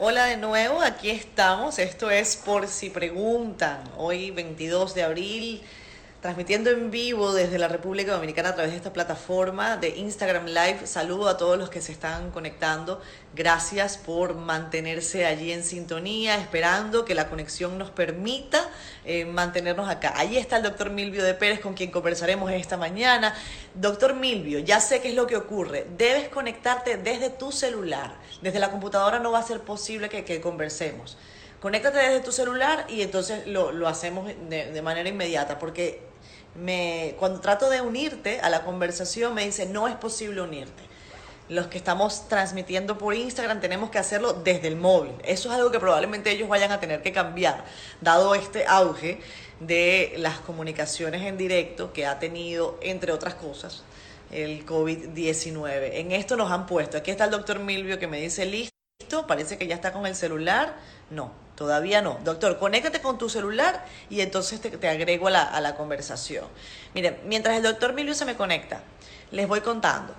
Hola de nuevo, aquí estamos. Esto es por si preguntan. Hoy 22 de abril transmitiendo en vivo desde la República Dominicana a través de esta plataforma de Instagram Live. Saludo a todos los que se están conectando. Gracias por mantenerse allí en sintonía, esperando que la conexión nos permita eh, mantenernos acá. Allí está el doctor Milvio de Pérez con quien conversaremos esta mañana. Doctor Milvio, ya sé qué es lo que ocurre. Debes conectarte desde tu celular. Desde la computadora no va a ser posible que, conversemos conéctate desde tu celular y entonces lo, lo hacemos de, de, manera inmediata, porque me, cuando trato de unirte a la conversación me dice, no es posible unirte. Los que estamos transmitiendo por Instagram tenemos que hacerlo desde el móvil. Eso es algo que probablemente ellos vayan a tener que cambiar, dado este auge de las comunicaciones en directo que ha tenido, entre otras cosas, el COVID-19. En esto nos han puesto. Aquí está el doctor Milvio que me dice, listo, parece que ya está con el celular. No, Todavía no. Doctor, conéctate con tu celular y entonces te, agrego a la, conversación. Miren, mientras el doctor Milio se me conecta, les voy contando.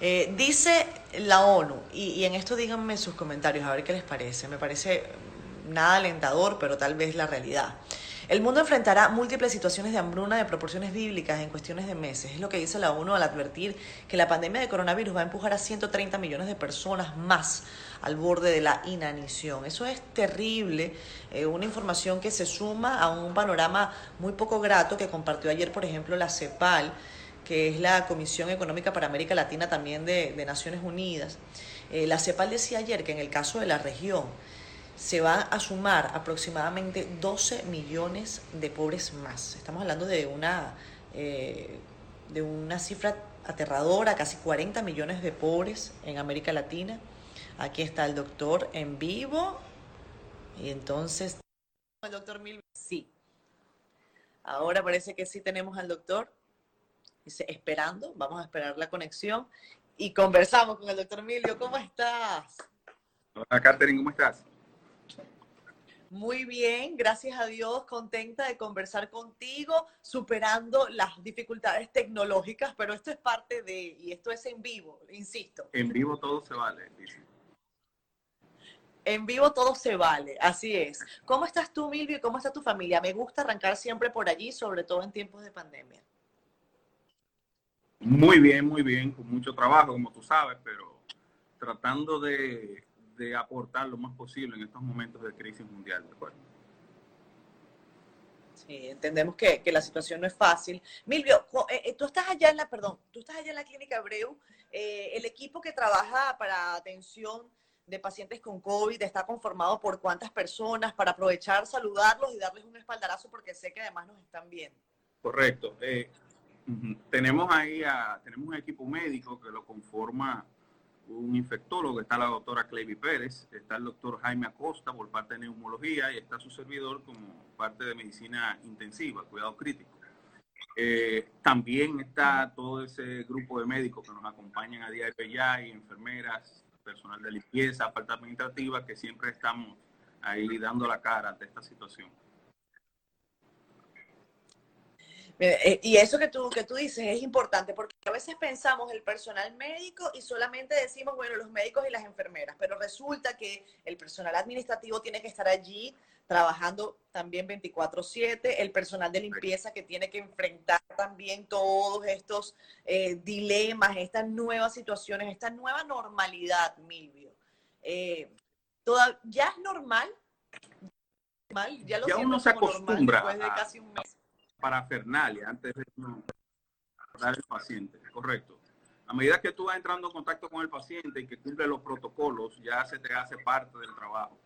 Eh, dice la ONU, y, y, en esto díganme sus comentarios, a ver qué les parece. Me parece nada alentador, pero tal vez la realidad. El mundo enfrentará múltiples situaciones de hambruna de proporciones bíblicas en cuestiones de meses. Es lo que dice la ONU al advertir que la pandemia de coronavirus va a empujar a 130 millones de personas más al borde de la inanición. Eso es terrible, eh, una información que se suma a un panorama muy poco grato que compartió ayer, por ejemplo, la CEPAL, que es la Comisión Económica para América Latina también de, Naciones Unidas. Eh, la CEPAL decía ayer que en el caso de la región se va a sumar aproximadamente 12 millones de pobres más. Estamos hablando de una, eh, de una cifra aterradora, casi 40 millones de pobres en América Latina. Aquí está el doctor en vivo. Y entonces, el doctor sí. Ahora parece que sí tenemos al doctor. Dice, esperando, vamos a esperar la conexión. Y conversamos con el doctor Milio. ¿Cómo estás? Hola, Catherine, ¿cómo estás? Muy bien, gracias a Dios, contenta de conversar contigo, superando las dificultades tecnológicas, pero esto es parte de, y esto es en vivo, insisto. En vivo todo se vale, dice. En vivo todo se vale, así es. ¿Cómo estás tú, Milvio, y cómo está tu familia? Me gusta arrancar siempre por allí, sobre todo en tiempos de pandemia. Muy bien, muy bien, con mucho trabajo, como tú sabes, pero tratando de, de aportar lo más posible en estos momentos de crisis mundial, ¿de acuerdo? Sí, entendemos que, que, la situación no es fácil. Milvio, eh, tú estás allá en la, perdón, tú estás allá en la clínica Abreu, eh, el equipo que trabaja para atención de pacientes con COVID está conformado por cuántas personas para aprovechar, saludarlos y darles un espaldarazo porque sé que además nos están viendo. Correcto. Eh. Tenemos ahí a, tenemos un equipo médico que lo conforma un infectólogo, está la doctora Clevy Pérez, está el doctor Jaime Acosta por parte de neumología y está su servidor como parte de medicina intensiva, cuidado crítico. Eh, también está todo ese grupo de médicos que nos acompañan a de ya y enfermeras, personal de limpieza, parte administrativa, que siempre estamos ahí dando la cara ante esta situación. Eh, y eso que tú, que tú dices es importante porque a veces pensamos el personal médico y solamente decimos, bueno, los médicos y las enfermeras, pero resulta que el personal administrativo tiene que estar allí trabajando también 24/7, el personal de limpieza que tiene que enfrentar también todos estos eh, dilemas, estas nuevas situaciones, esta nueva normalidad, Milvio. Eh, toda, ¿Ya es normal? ¿Ya, lo ya uno se acostumbra después de casi un mes? parafernalia antes de dar el paciente, correcto. A medida que tú vas entrando en contacto con el paciente y que cumple los protocolos, ya se te hace parte del trabajo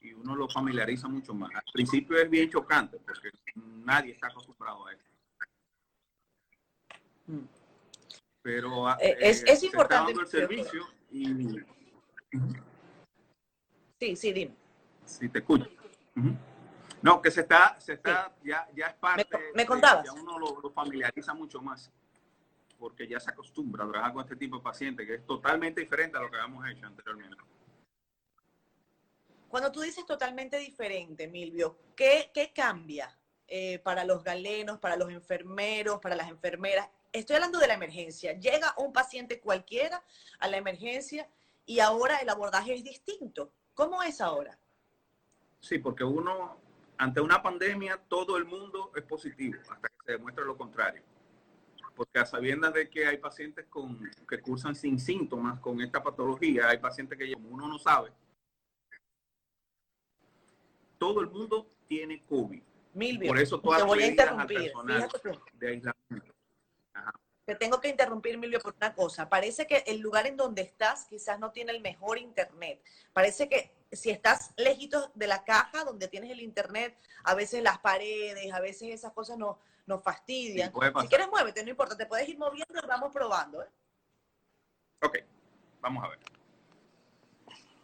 y uno lo familiariza mucho más. Al principio es bien chocante porque nadie está acostumbrado a eso. Pero eh, es, es se importante. Está dando el servicio y... Sí, sí, dime. Sí, te escucho. Uh -huh. No, que se está, se está, sí. ya, ya es parte. Me, me contabas. De, ya uno lo, lo, familiariza mucho más, porque ya se acostumbra a trabajar con este tipo de pacientes, que es totalmente diferente a lo que habíamos hecho anteriormente. Cuando tú dices totalmente diferente, Milvio, ¿qué, qué cambia eh, para los galenos, para los enfermeros, para las enfermeras? Estoy hablando de la emergencia. Llega un paciente cualquiera a la emergencia y ahora el abordaje es distinto. ¿Cómo es ahora? Sí, porque uno, ante una pandemia, todo el mundo es positivo, hasta que se demuestre lo contrario. Porque a sabiendas de que hay pacientes con, que cursan sin síntomas con esta patología, hay pacientes que, como uno no sabe, todo el mundo tiene COVID. Milvio, Por eso todas voy a interrumpir. de aislamiento. Ajá. Te tengo que interrumpir, Milvio, por una cosa. Parece que el lugar en donde estás quizás no tiene el mejor internet. Parece que si estás lejitos de la caja donde tienes el internet, a veces las paredes, a veces esas cosas nos, nos fastidian. Sí, si quieres, muévete, no importa. Te puedes ir moviendo y vamos probando. ¿eh? Ok, vamos a ver.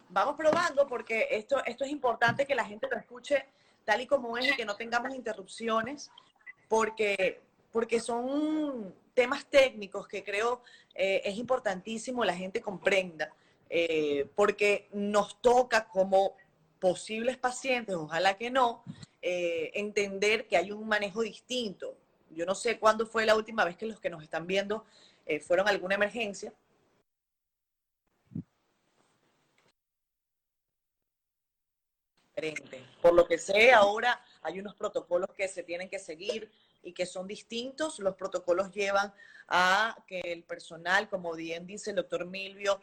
Vamos probando porque esto, esto es importante que la gente lo escuche tal y como es y que no tengamos interrupciones porque, porque son temas técnicos que creo eh, es importantísimo la gente comprenda eh, porque nos toca como posibles pacientes, ojalá que no, eh, entender que hay un manejo distinto. Yo no sé cuándo fue la última vez que los que nos están viendo eh, fueron a alguna emergencia. Por lo que sé, ahora hay unos protocolos que se tienen que seguir y que son distintos. Los protocolos llevan a que el personal, como bien dice el doctor Milvio,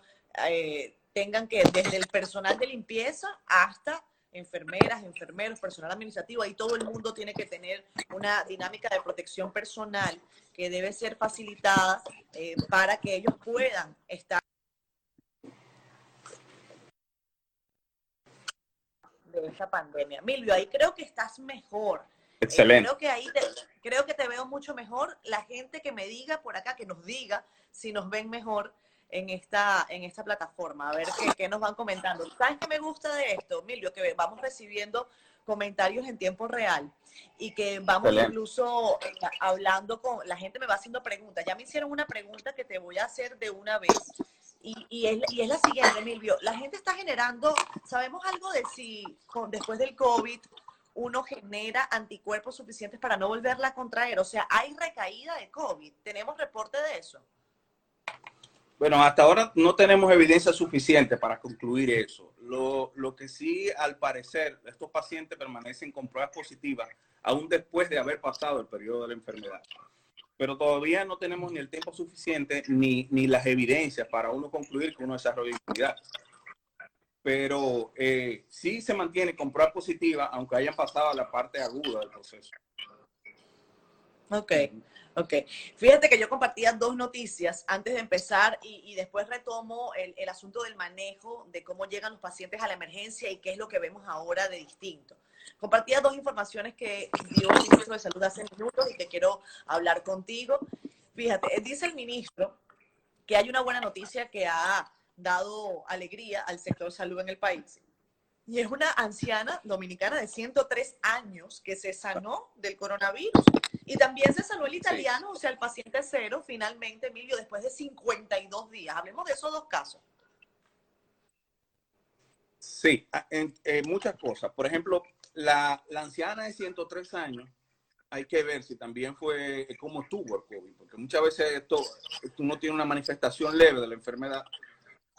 eh, tengan que, desde el personal de limpieza hasta enfermeras, enfermeros, personal administrativo, ahí todo el mundo tiene que tener una dinámica de protección personal que debe ser facilitada eh, para que ellos puedan estar de esta pandemia. Milvio, ahí creo que estás mejor. Eh, Excelente. creo que ahí te, creo que te veo mucho mejor. La gente que me diga por acá, que nos diga si nos ven mejor en esta, en esta plataforma. A ver qué, qué nos van comentando. ¿Sabes qué me gusta de esto, Milvio? Que vamos recibiendo comentarios en tiempo real y que vamos Excelente. incluso eh, hablando con, la gente me va haciendo preguntas. Ya me hicieron una pregunta que te voy a hacer de una vez. Y, y, es, y es la siguiente, Milvio. La gente está generando, ¿sabemos algo de si con, después del COVID uno genera anticuerpos suficientes para no volverla a contraer? O sea, ¿hay recaída de COVID? ¿Tenemos reporte de eso? Bueno, hasta ahora no tenemos evidencia suficiente para concluir eso. Lo, lo, que sí, al parecer, estos pacientes permanecen con pruebas positivas aún después de haber pasado el periodo de la enfermedad. Pero todavía no tenemos ni el tiempo suficiente ni, ni las evidencias para uno concluir que uno desarrolla inmunidad. Pero eh, sí se mantiene con pruebas positivas, aunque hayan pasado a la parte aguda del proceso. Ok. Ok, fíjate que yo compartía dos noticias antes de empezar y, y después retomo el, el, asunto del manejo de cómo llegan los pacientes a la emergencia y qué es lo que vemos ahora de distinto. Compartía dos informaciones que dio el ministro de Salud hace minutos y que quiero hablar contigo. Fíjate, dice el ministro que hay una buena noticia que ha dado alegría al sector salud en el país. Y es una anciana dominicana de 103 años que se sanó del coronavirus. Y también se sanó el italiano, sí. o sea, el paciente cero, finalmente, Emilio, después de 52 días. Hablemos de esos dos casos. Sí, en, en muchas cosas. Por ejemplo, la, la, anciana de 103 años, hay que ver si también fue cómo estuvo el COVID, porque muchas veces esto, tú no tienes una manifestación leve de la enfermedad.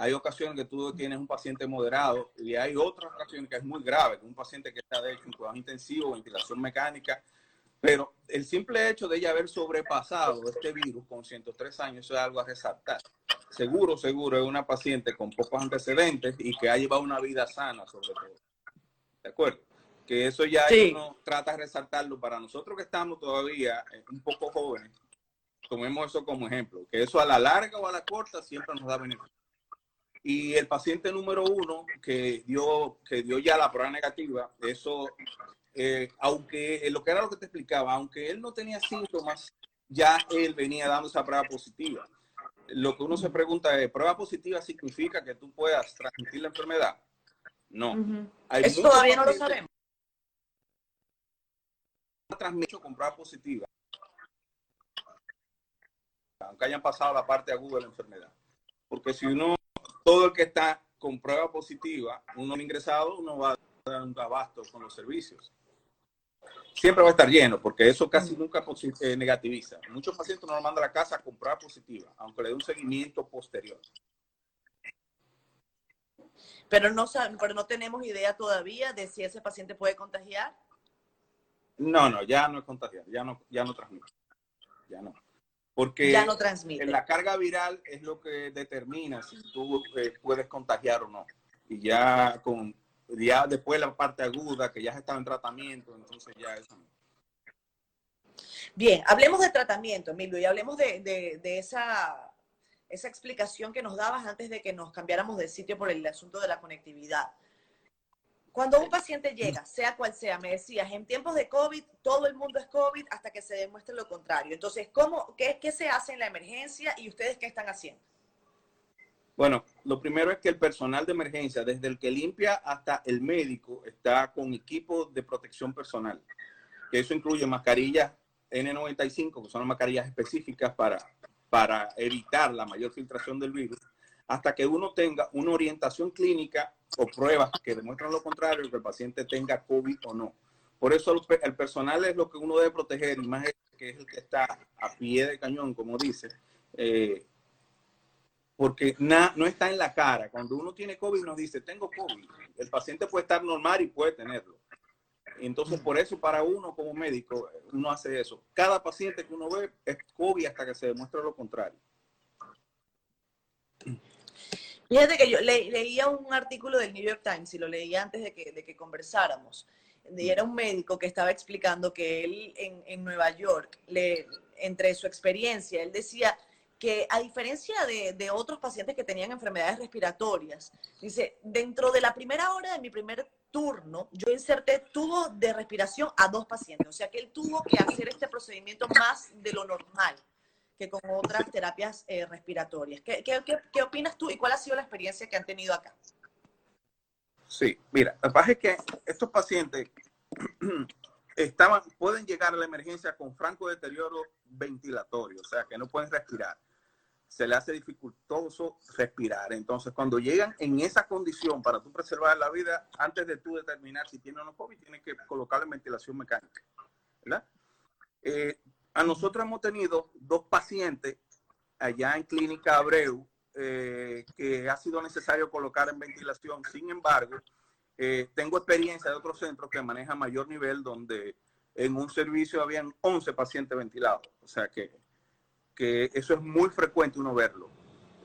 Hay ocasiones que tú tienes un paciente moderado y hay otras ocasiones que es muy grave, que un paciente que está de hecho en cuidados intensivos, ventilación mecánica, pero el simple hecho de ella haber sobrepasado este virus con 103 años eso es algo a resaltar. Seguro, seguro, es una paciente con pocos antecedentes y que ha llevado una vida sana sobre todo. ¿De acuerdo? Que eso ya sí. uno trata de resaltarlo para nosotros que estamos todavía un poco jóvenes. Tomemos eso como ejemplo, que eso a la larga o a la corta siempre nos da beneficio. Y el paciente número uno que dio, que dio ya la prueba negativa, eso eh, aunque lo que era lo que te explicaba, aunque él no tenía síntomas, ya él venía dando esa prueba positiva. Lo que uno se pregunta es, ¿prueba positiva significa que tú puedas transmitir la enfermedad? No. Uh -huh. Eso todavía no lo sabemos. Transmito con prueba positiva. Aunque hayan pasado la parte aguda de la enfermedad. Porque si uno, todo el que está con prueba positiva, uno ingresado, uno va a dar un abasto con los servicios siempre va a estar lleno, porque eso casi nunca eh, negativiza. Muchos pacientes nos mandan a la casa a comprar positiva, aunque le dé un seguimiento posterior. Pero no, pero no tenemos idea todavía de si ese paciente puede contagiar. No, no, ya no es contagiar, ya no, ya no transmite. Ya no. Porque ya no transmite. la carga viral es lo que determina si tú eh, puedes contagiar o no. Y ya con ya después la parte aguda, que ya está en tratamiento, entonces ya eso Bien, hablemos de tratamiento, Emilio, y hablemos de, de, esa, esa explicación que nos dabas antes de que nos cambiáramos de sitio por el asunto de la conectividad. Cuando un paciente llega, sea cual sea, me decías, en tiempos de COVID, todo el mundo es COVID hasta que se demuestre lo contrario. Entonces, ¿cómo, qué, qué se hace en la emergencia y ustedes qué están haciendo? Bueno, lo primero es que el personal de emergencia, desde el que limpia hasta el médico, está con equipo de protección personal. Que eso incluye mascarillas N95, que son las mascarillas específicas para, para evitar la mayor filtración del virus, hasta que uno tenga una orientación clínica o pruebas que demuestran lo contrario, que el paciente tenga COVID o no. Por eso el personal es lo que uno debe proteger, y más que es el que está a pie de cañón, como dice, eh, porque no está en la cara. Cuando uno tiene COVID nos dice, tengo COVID. El paciente puede estar normal y puede tenerlo. Entonces, por eso para uno como médico, uno hace eso. Cada paciente que uno ve es COVID hasta que se demuestre lo contrario. Fíjate que yo leía un artículo del New York Times y lo leía antes de que, conversáramos. Y era un médico que estaba explicando que él en, Nueva York, entre su experiencia, él decía que a diferencia de, de, otros pacientes que tenían enfermedades respiratorias, dice, dentro de la primera hora de mi primer turno, yo inserté tubo de respiración a dos pacientes, o sea que él tuvo que hacer este procedimiento más de lo normal que con otras terapias eh, respiratorias. ¿Qué, qué, qué, opinas tú y cuál ha sido la experiencia que han tenido acá? Sí, mira, lo que es que estos pacientes estaban, pueden llegar a la emergencia con franco deterioro ventilatorio, o sea, que no pueden respirar se le hace dificultoso respirar. Entonces, cuando llegan en esa condición para tú preservar la vida, antes de tú determinar si tiene o no COVID, tienes que colocarle ventilación mecánica. ¿verdad? Eh, a nosotros hemos tenido dos pacientes allá en Clínica Abreu eh, que ha sido necesario colocar en ventilación. Sin embargo, eh, tengo experiencia de otros centros que manejan mayor nivel donde en un servicio habían 11 pacientes ventilados. O sea que que eso es muy frecuente uno verlo.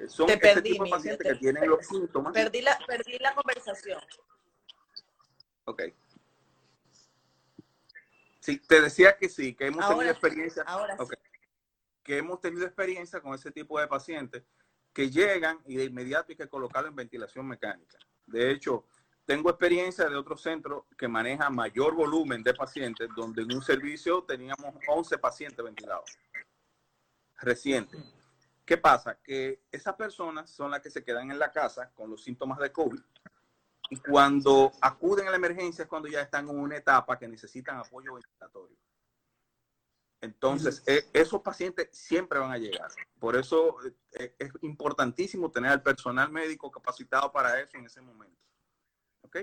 Son te perdí, tipo de pacientes que tienen los síntomas. Perdí la, perdí la conversación. Ok. Sí, te decía que sí, que hemos tenido experiencia. Ahora sí. Que hemos tenido experiencia con ese tipo de pacientes que llegan y de inmediato hay que colocarlo en ventilación mecánica. De hecho, tengo experiencia de otro centro que maneja mayor volumen de pacientes, donde en un servicio teníamos 11 pacientes ventilados reciente. ¿Qué pasa? Que esas personas son las que se quedan en la casa con los síntomas de COVID y cuando acuden a la emergencia es cuando ya están en una etapa que necesitan apoyo ventilatorio. Entonces, e, esos pacientes siempre van a llegar. Por eso e, es importantísimo tener al personal médico capacitado para eso en ese momento. ¿Ok?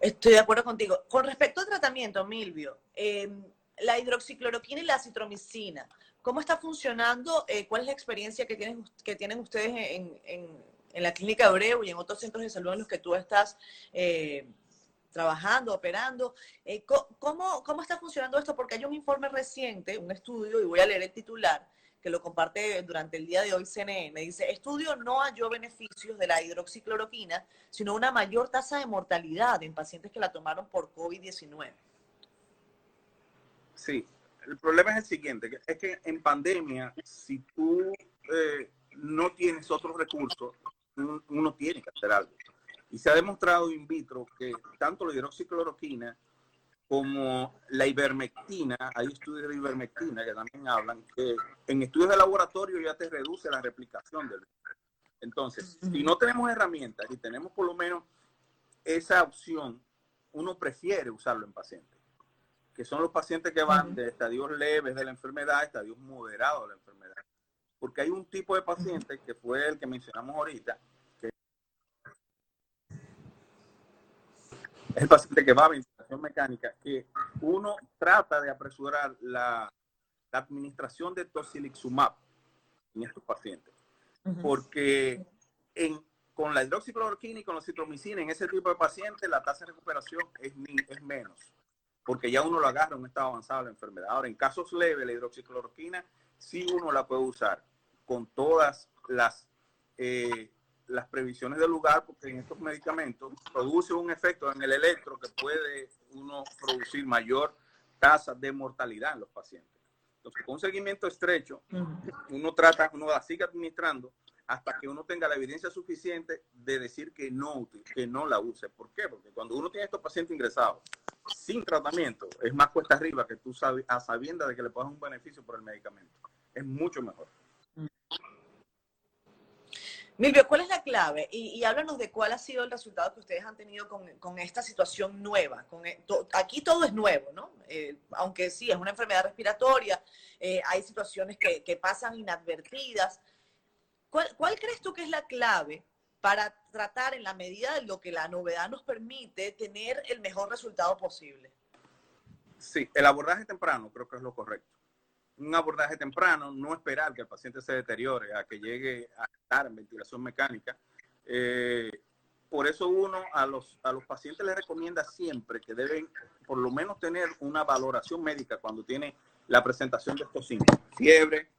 Estoy de acuerdo contigo. Con respecto al tratamiento, Milvio, eh, la hidroxicloroquina y la citromicina. ¿Cómo está funcionando? Eh, ¿Cuál es la experiencia que tienen, que tienen ustedes en, la clínica Abreu y en otros centros de salud en los que tú estás eh, trabajando, operando? Eh, ¿cómo, ¿Cómo está funcionando esto? Porque hay un informe reciente, un estudio, y voy a leer el titular, que lo comparte durante el día de hoy CNN, dice, estudio no halló beneficios de la hidroxicloroquina, sino una mayor tasa de mortalidad en pacientes que la tomaron por COVID-19. Sí, el problema es el siguiente, es que en pandemia, si tú eh, no tienes otros recursos, uno tiene que hacer algo. Y se ha demostrado in vitro que tanto la hidroxicloroquina como la ivermectina, hay estudios de ivermectina que también hablan que en estudios de laboratorio ya te reduce la replicación del virus. Entonces, si no tenemos herramientas y tenemos por lo menos esa opción, uno prefiere usarlo en pacientes que son los pacientes que van de estadios leves de la enfermedad a estadios moderados de la enfermedad. Porque hay un tipo de paciente que fue el que mencionamos ahorita, que es el paciente que va a ventilación mecánica, que uno trata de apresurar la, administración de tocilixumab en estos pacientes. Porque en con la hidroxicloroquina y con la citromicina en ese tipo de pacientes la tasa de recuperación es, es menos, porque ya uno lo agarra en un estado avanzado de la enfermedad. Ahora, en casos leves, la hidroxicloroquina sí uno la puede usar con todas las, eh, las previsiones del lugar, porque en estos medicamentos produce un efecto en el electro que puede uno producir mayor tasa de mortalidad en los pacientes. Entonces, con un seguimiento estrecho, uno trata, uno la sigue administrando hasta que uno tenga la evidencia suficiente de decir que no, que no la use. ¿Por qué? Porque cuando uno tiene estos pacientes ingresados sin tratamiento, es más cuesta arriba que tú sabes, a sabiendas de que le puedas un beneficio por el medicamento. Es mucho mejor. Milvio, ¿cuál es la clave? Y, háblanos de cuál ha sido el resultado que ustedes han tenido con, esta situación nueva. E, aquí todo es nuevo, ¿no? Eh, aunque sí, es una enfermedad respiratoria, eh, hay situaciones que, pasan inadvertidas, ¿Cuál, crees tú que es la clave para tratar en la medida de lo que la novedad nos permite tener el mejor resultado posible? Sí, el abordaje temprano creo que es lo correcto. Un abordaje temprano, no esperar que el paciente se deteriore, a que llegue a estar en ventilación mecánica. Eh, por eso uno a los, a los pacientes les recomienda siempre que deben por lo menos tener una valoración médica cuando tiene la presentación de estos síntomas. Fiebre,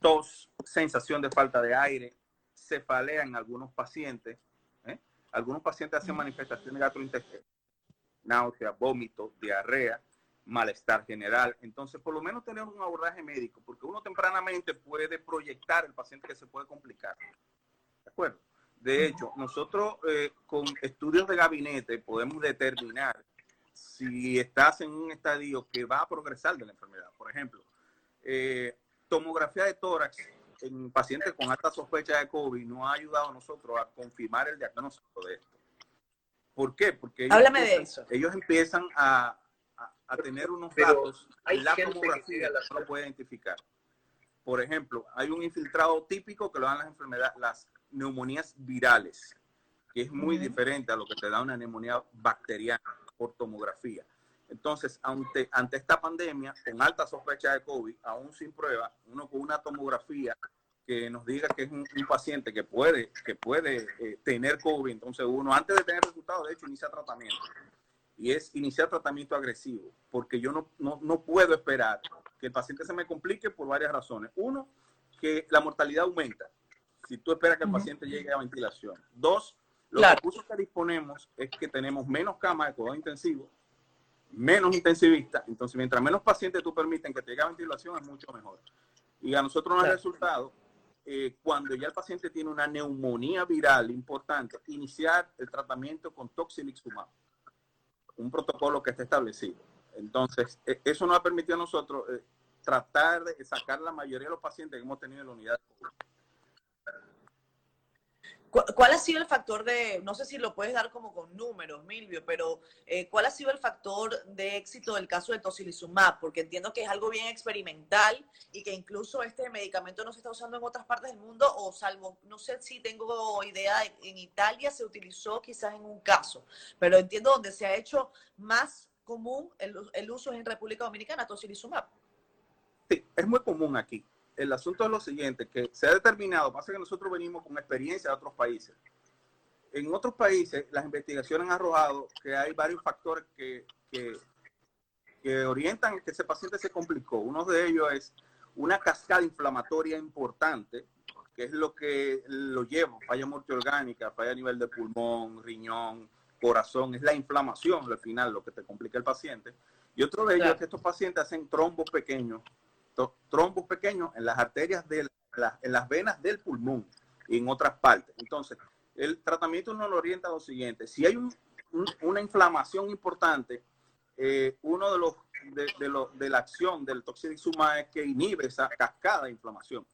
tos, sensación de falta de aire, cefalea en algunos pacientes. ¿eh? Algunos pacientes hacen manifestaciones gastrointestinales, náusea, vómito, diarrea, malestar general. Entonces, por lo menos tener un abordaje médico, porque uno tempranamente puede proyectar el paciente que se puede complicar. ¿De acuerdo? De hecho, nosotros eh, con estudios de gabinete podemos determinar si estás en un estadio que va a progresar de la enfermedad. Por ejemplo, eh, tomografía de tórax en pacientes con alta sospecha de COVID no ha ayudado a nosotros a confirmar el diagnóstico de esto. ¿Por qué? Porque ellos, Háblame de eso. ellos empiezan a, a, tener unos datos y la tomografía no lo puede identificar. Por ejemplo, hay un infiltrado típico que lo dan las enfermedades, las neumonías virales, que es muy diferente a lo que te da una neumonía bacteriana por tomografía. Entonces, ante, ante esta pandemia, con alta sospecha de COVID, aún sin prueba, uno con una tomografía que nos diga que es un, paciente que puede, que puede eh, tener COVID, entonces uno, antes de tener resultados, de hecho, inicia tratamiento. Y es iniciar tratamiento agresivo, porque yo no, no, no puedo esperar que el paciente se me complique por varias razones. Uno, que la mortalidad aumenta si tú esperas que el paciente llegue a ventilación. Dos, los recursos que disponemos es que tenemos menos camas de cuidado intensivo menos intensivista. Entonces, mientras menos pacientes tú permiten que te llegue a ventilación, es mucho mejor. Y a nosotros nos ha resultado, eh, cuando ya el paciente tiene una neumonía viral importante, iniciar el tratamiento con toxilixumab, un protocolo que está establecido. Entonces, e, eso nos ha permitido a nosotros eh, tratar de sacar la mayoría de los pacientes que hemos tenido en la unidad. ¿Cuál ha sido el factor de, no sé si lo puedes dar como con números, Milvio, pero eh, cuál ha sido el factor de éxito del caso de tocilizumab? Porque entiendo que es algo bien experimental y que incluso este medicamento no se está usando en otras partes del mundo o salvo, no sé si tengo idea, en Italia se utilizó quizás en un caso, pero entiendo donde se ha hecho más común el, uso en República Dominicana, tocilizumab. Sí, es muy común aquí el asunto es lo siguiente, que se ha determinado, pasa que nosotros venimos con experiencia de otros países. En otros países las investigaciones han arrojado que hay varios factores que, que, que orientan que ese paciente se complicó. Uno de ellos es una cascada inflamatoria importante, que es lo que lo lleva, falla multiorgánica, falla a nivel de pulmón, riñón, corazón, es la inflamación al final lo que te complica el paciente. Y otro de ellos es que estos pacientes hacen trombos pequeños trombos pequeños en las arterias de en las venas del pulmón y en otras partes. Entonces, el tratamiento nos lo orienta a lo siguiente. Si hay una inflamación importante, eh, uno de los de, de, la acción del toxilizumab es que inhibe esa cascada de inflamación.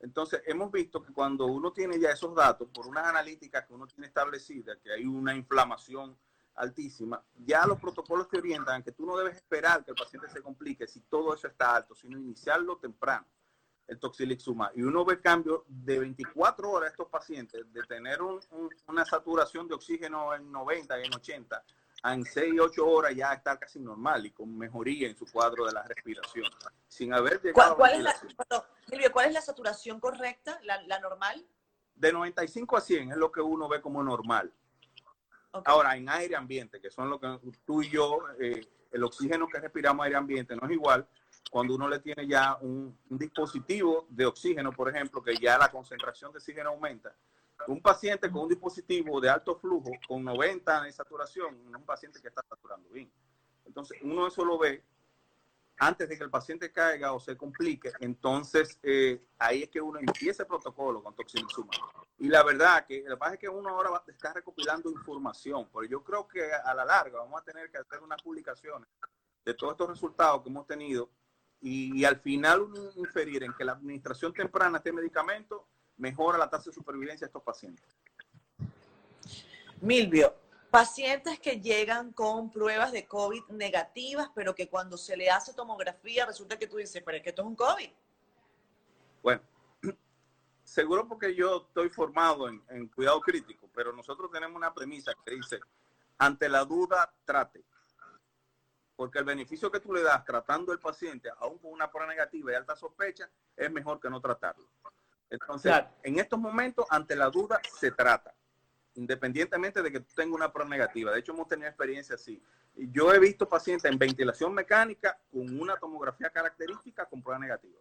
Entonces, hemos visto que cuando uno tiene ya esos datos, por unas analíticas que uno tiene establecidas, que hay una inflamación altísima, ya los protocolos te orientan que tú no debes esperar que el paciente se complique si todo eso está alto, sino iniciarlo temprano, el toxilixumab. Y uno ve cambio de 24 horas a estos pacientes, de tener una saturación de oxígeno en 90 y en 80, a en 6 8 horas ya estar casi normal y con mejoría en su cuadro de la respiración, sin haber llegado ¿Cuál, es la, ¿cuál es la saturación correcta, la, la normal? De 95 a 100 es lo que uno ve como normal. Ahora, en aire ambiente, que son lo que tú y yo, eh, el oxígeno que respiramos aire ambiente no es igual cuando uno le tiene ya un, dispositivo de oxígeno, por ejemplo, que ya la concentración de oxígeno aumenta. Un paciente con un dispositivo de alto flujo, con 90 de saturación, no es un paciente que está saturando bien. Entonces, uno eso lo ve antes de que el paciente caiga o se complique, entonces eh, ahí es que uno empieza el protocolo con toxinizuma. Y la verdad que lo que pasa es que uno ahora va, está recopilando información, pero yo creo que a la larga vamos a tener que hacer unas publicaciones de todos estos resultados que hemos tenido y, al final uno inferir en que la administración temprana de este medicamento mejora la tasa de supervivencia de estos pacientes. Milvio, pacientes que llegan con pruebas de COVID negativas, pero que cuando se le hace tomografía resulta que tú dices, pero es que esto es un COVID. Bueno, seguro porque yo estoy formado en, cuidado crítico, pero nosotros tenemos una premisa que dice, ante la duda, trate. Porque el beneficio que tú le das tratando al paciente, aún con una prueba negativa y alta sospecha, es mejor que no tratarlo. Entonces, en estos momentos, ante la duda, se trata independientemente de que tú tengas una prueba negativa. De hecho, hemos tenido experiencia así. Yo he visto pacientes en ventilación mecánica con una tomografía característica con prueba negativa.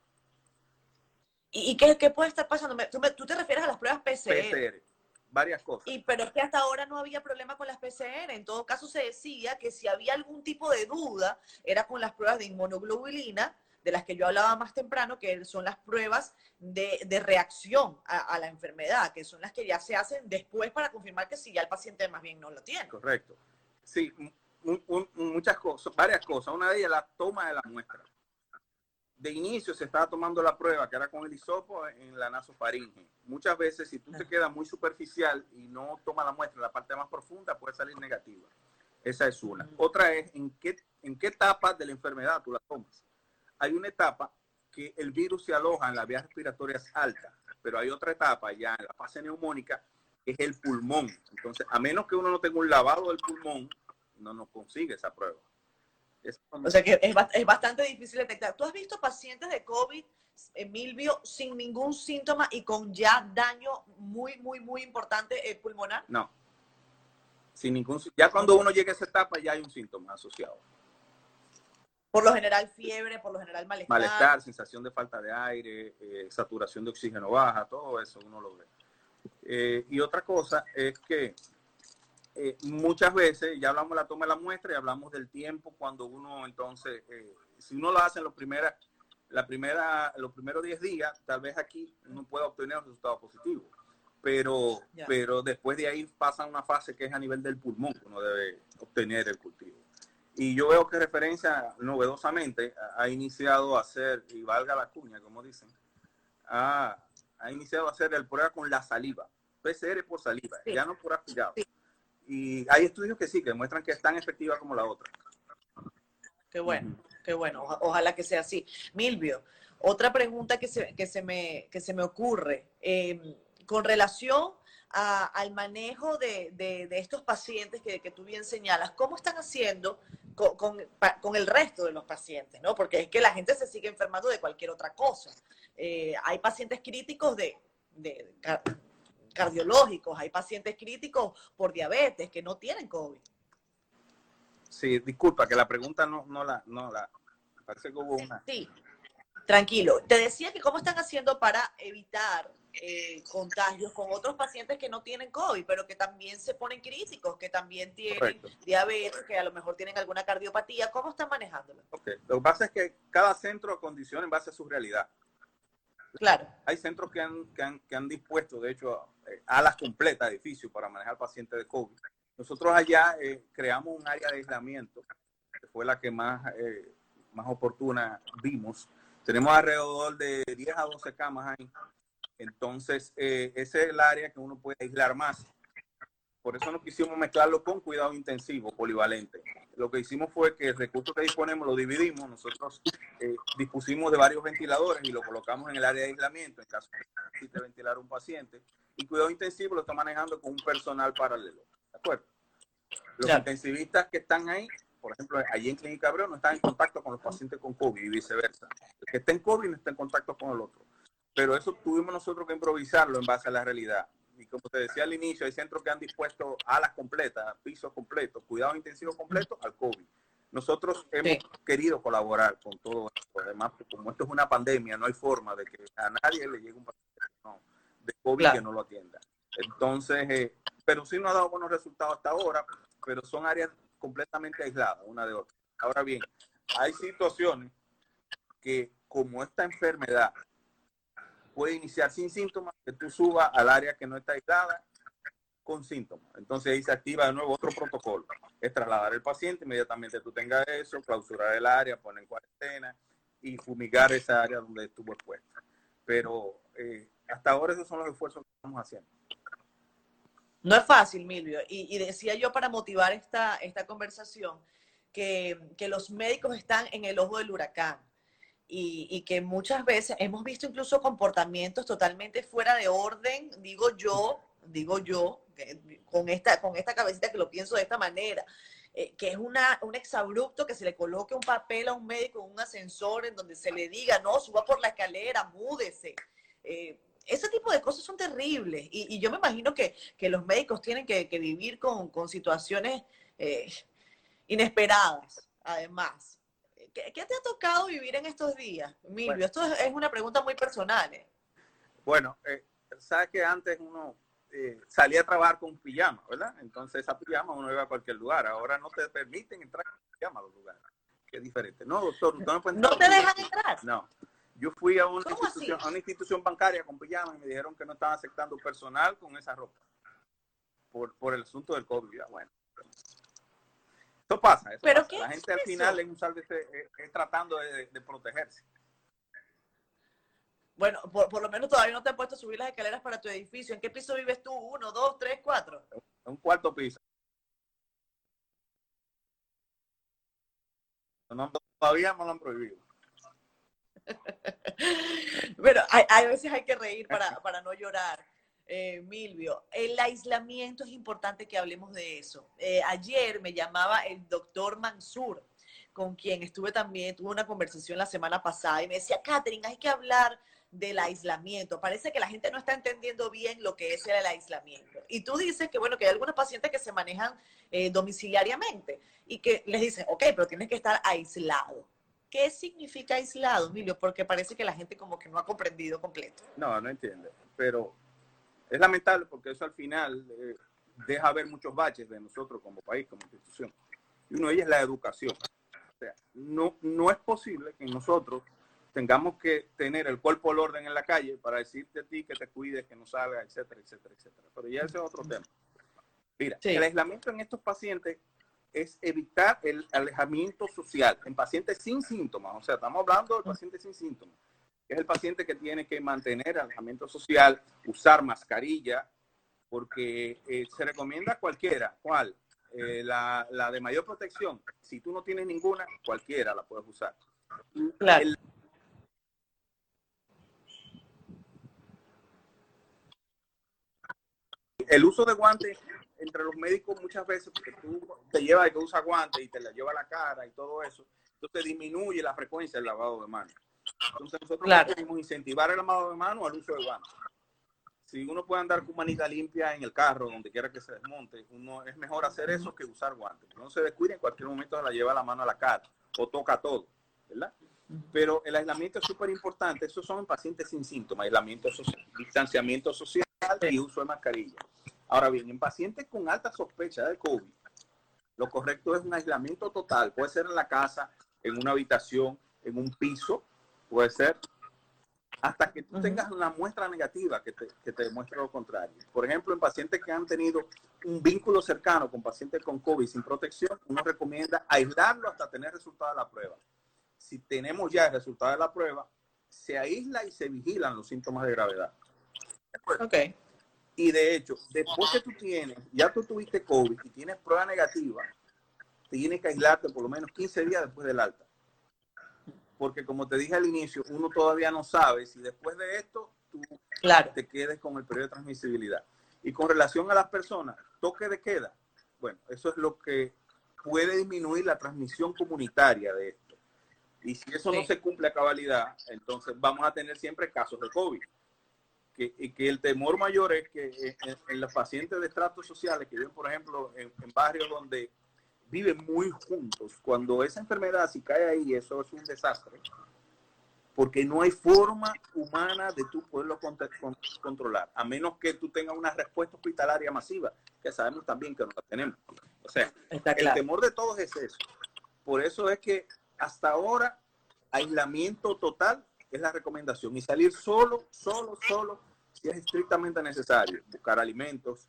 ¿Y, qué, puede estar pasando? ¿Tú, te refieres a las pruebas PCR? PCR, varias cosas. Y, pero es que hasta ahora no había problema con las PCR. En todo caso, se decía que si había algún tipo de duda, era con las pruebas de inmunoglobulina de las que yo hablaba más temprano, que son las pruebas de, reacción a, la enfermedad, que son las que ya se hacen después para confirmar que si ya el paciente más bien no lo tiene. Correcto. Sí, muchas cosas, varias cosas. Una de ellas, la toma de la muestra. De inicio se estaba tomando la prueba, que era con el hisopo en la nasofaringe. Muchas veces, si tú te quedas muy superficial y no tomas la muestra en la parte más profunda, puede salir negativa. Esa es una. Otra es en qué, en qué etapa de la enfermedad tú la tomas hay una etapa que el virus se aloja en las vías respiratorias altas, pero hay otra etapa ya en la fase neumónica que es el pulmón. Entonces, a menos que uno no tenga un lavado del pulmón, no nos consigue esa prueba. O sea que es, bastante difícil detectar. ¿Tú has visto pacientes de COVID, Emilio, sin ningún síntoma y con ya daño muy, muy, muy importante eh, pulmonar? No. Sin ningún Ya cuando uno llega a esa etapa ya hay un síntoma asociado. Por lo general fiebre, por lo general malestar. Malestar, sensación de falta de aire, eh, saturación de oxígeno baja, todo eso uno lo ve. Eh, y otra cosa es que eh, muchas veces, ya hablamos de la toma de la muestra y hablamos del tiempo cuando uno entonces, si uno lo hace en los, primera, la primera, los primeros 10 días, tal vez aquí uno pueda obtener un resultado positivo. Pero, pero después de ahí pasa una fase que es a nivel del pulmón, uno debe obtener el cultivo. Y yo veo que referencia novedosamente ha iniciado a hacer, y valga la cuña, como dicen, ha, iniciado a hacer el prueba con la saliva, PCR por saliva, ya no por aspirado. Y hay estudios que sí, que demuestran que es tan efectiva como la otra. Qué bueno, qué bueno, ojalá que sea así. Milvio, otra pregunta que se, que se, me, que se me ocurre, em, con relación al manejo de, de, estos pacientes que, que, tú bien señalas, ¿cómo están haciendo con, con, el resto de los pacientes, ¿no? Porque es que la gente se sigue enfermando de cualquier otra cosa. Eh, hay pacientes críticos de, de, cardiológicos, hay pacientes críticos por diabetes que no tienen COVID. Sí, disculpa, que la pregunta no, no la, no la, parece que hubo una. Sí, tranquilo. Te decía que cómo están haciendo para evitar eh, contagios con otros pacientes que no tienen COVID, pero que también se ponen críticos, que también tienen diabetes, que a lo mejor tienen alguna cardiopatía. ¿Cómo están manejándolo? Okay. Lo que pasa es que cada centro condiciona en base a su realidad. Claro. Hay centros que han, que han, dispuesto, de hecho, eh, alas completas de edificios para manejar pacientes de COVID. Nosotros allá eh, creamos un área de aislamiento, que fue la que más, más oportuna vimos. Tenemos alrededor de 10 a 12 camas ahí entonces, eh, ese es el área que uno puede aislar más. Por eso no quisimos mezclarlo con cuidado intensivo, polivalente. Lo que hicimos fue que el recurso que disponemos lo dividimos. Nosotros eh, dispusimos de varios ventiladores y lo colocamos en el área de aislamiento en caso de que necesite ventilar un paciente. Y cuidado intensivo lo está manejando con un personal paralelo. ¿De acuerdo? Los intensivistas que están ahí, por ejemplo, allí en Clínica Abreu, no están en contacto con los pacientes con COVID y viceversa. El que está en COVID no está en contacto con el otro. pero eso tuvimos nosotros que improvisarlo en base a la realidad. Y como te decía al inicio, hay centros que han dispuesto alas completas, pisos completos, cuidados intensivos completos al COVID. Nosotros hemos querido colaborar con todo esto. Además, como esto es una pandemia, no hay forma de que a nadie le llegue un paciente de COVID que no lo atienda. Entonces, eh, pero sí nos ha dado buenos resultados hasta ahora, pero son áreas completamente aisladas una de otra. Ahora bien, hay situaciones que como esta enfermedad puede iniciar sin síntomas, que tú subas al área que no está aislada con síntomas. Entonces ahí se activa de nuevo otro protocolo. Es trasladar el paciente, inmediatamente tú tengas eso, clausurar el área, poner en cuarentena y fumigar esa área donde estuvo expuesta. Pero eh, hasta ahora esos son los esfuerzos que estamos haciendo. No es fácil, Milvio. Y, decía yo para motivar esta, esta conversación que, que los médicos están en el ojo del huracán y, que muchas veces hemos visto incluso comportamientos totalmente fuera de orden, digo yo, digo yo, con esta, con esta cabecita que lo pienso de esta manera, eh, que es una, un exabrupto que se le coloque un papel a un médico en un ascensor en donde se le diga, no, suba por la escalera, múdese. Eh, ese tipo de cosas son terribles y, yo me imagino que, los médicos tienen que, vivir con, situaciones eh, inesperadas, además. ¿Qué, te ha tocado vivir en estos días, Milvio? Esto es, una pregunta muy personal. ¿eh? Bueno, eh, sabes que antes uno eh, salía a trabajar con pijama, ¿verdad? Entonces esa pijama uno iba a cualquier lugar. Ahora no te permiten entrar con pijama a los lugares. Qué diferente. No, doctor, no, ¿No te dejan entrar. No. Yo fui a una, institución, a una institución bancaria con pijama y me dijeron que no estaban aceptando personal con esa ropa por, por el asunto del COVID. Bueno, eso pasa. ¿Pero La gente al final es, un es, tratando de, protegerse. Bueno, por, lo menos todavía no te han puesto a subir las escaleras para tu edificio. ¿En qué piso vives tú? ¿Uno, dos, tres, cuatro? Un cuarto piso. todavía no lo han prohibido. Pero hay, hay, veces hay que reír para, para no llorar. Eh, Milvio, el aislamiento es importante que hablemos de eso. Eh, ayer me llamaba el doctor Mansur, con quien estuve también, tuve una conversación la semana pasada y me decía, Catherine, hay que hablar del aislamiento. Parece que la gente no está entendiendo bien lo que es el aislamiento. Y tú dices que, bueno, que hay algunos pacientes que se manejan eh, domiciliariamente y que les dicen, ok, pero tienes que estar aislado. ¿Qué significa aislado, Milvio? Porque parece que la gente como que no ha comprendido completo. No, no entiende. Pero es lamentable porque eso al final eh, deja ver muchos baches de nosotros como país, como institución. Y uno de ellos es la educación. O sea, no, no es posible que nosotros tengamos que tener el cuerpo al orden en la calle para decirte a ti que te cuides, que no salgas, etcétera, etcétera, etcétera. Pero ya ese es otro tema. Mira, el aislamiento en estos pacientes es evitar el alejamiento social en pacientes sin síntomas. O sea, estamos hablando de pacientes sin síntomas es el paciente que tiene que mantener alejamiento social, usar mascarilla, porque eh, se recomienda cualquiera. ¿Cuál? Eh, la, de mayor protección. Si tú no tienes ninguna, cualquiera la puedes usar. El, el uso de guantes entre los médicos muchas veces, porque tú te llevas que usa guantes y te la lleva a la cara y todo eso, entonces disminuye la frecuencia del lavado de manos. Entonces nosotros queremos incentivar el lavado de mano al uso de guantes. Si uno puede andar con manita limpia en el carro, donde quiera que se desmonte, uno es mejor hacer eso que usar guantes. No se descuide, en cualquier momento se la lleva la mano a la cara o toca todo, ¿verdad? Pero el aislamiento es súper importante. Esos son en pacientes sin síntomas, aislamiento social, distanciamiento social y uso de mascarilla. Ahora bien, en pacientes con alta sospecha de COVID, lo correcto es un aislamiento total. Puede ser en la casa, en una habitación, en un piso, puede ser, hasta que tú tengas una muestra negativa que te, que te demuestre lo contrario. Por ejemplo, en pacientes que han tenido un vínculo cercano con pacientes con COVID sin protección, uno recomienda aislarlo hasta tener resultado de la prueba. Si tenemos ya el resultado de la prueba, se aísla y se vigilan los síntomas de gravedad. Ok. Y de hecho, después que tú tienes, ya tú tuviste COVID y tienes prueba negativa, tienes que aislarte por lo menos 15 días después del alta porque como te dije al inicio, uno todavía no sabe si después de esto tú te quedes con el periodo de transmisibilidad. Y con relación a las personas, toque de queda, bueno, eso es lo que puede disminuir la transmisión comunitaria de esto. Y si eso no se cumple a cabalidad, entonces vamos a tener siempre casos de COVID. Que, que el temor mayor es que en, los pacientes de estratos sociales que viven, por ejemplo, en, barrios donde viven muy juntos, cuando esa enfermedad si cae ahí, eso es un desastre, porque no hay forma humana de tú poderlo controlar, a menos que tú tengas una respuesta hospitalaria masiva, que sabemos también que no la tenemos. O sea, el temor de todos es eso. Por eso es que hasta ahora aislamiento total es la recomendación y salir solo, solo, solo, si es estrictamente necesario, buscar alimentos,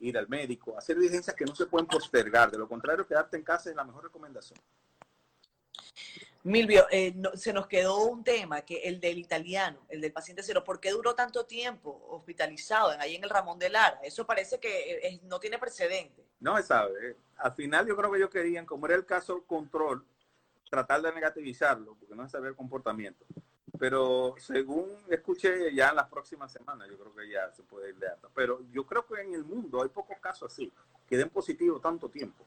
ir al médico, hacer diligencias que no se pueden postergar. De lo contrario, quedarte en casa es la mejor recomendación. Milvio, eh, se nos quedó un tema, que el del italiano, el del paciente cero. ¿Por qué duró tanto tiempo hospitalizado ahí en el Ramón de Lara? Eso parece que eh, no tiene precedente. No se sabe. Al final yo creo que ellos querían, como era el caso control, tratar de negativizarlo, porque no es saber el comportamiento. Pero según escuché ya en las próximas semanas, yo creo que ya se puede ir de alta. Pero yo creo que en el mundo hay pocos casos así, que den positivo tanto tiempo.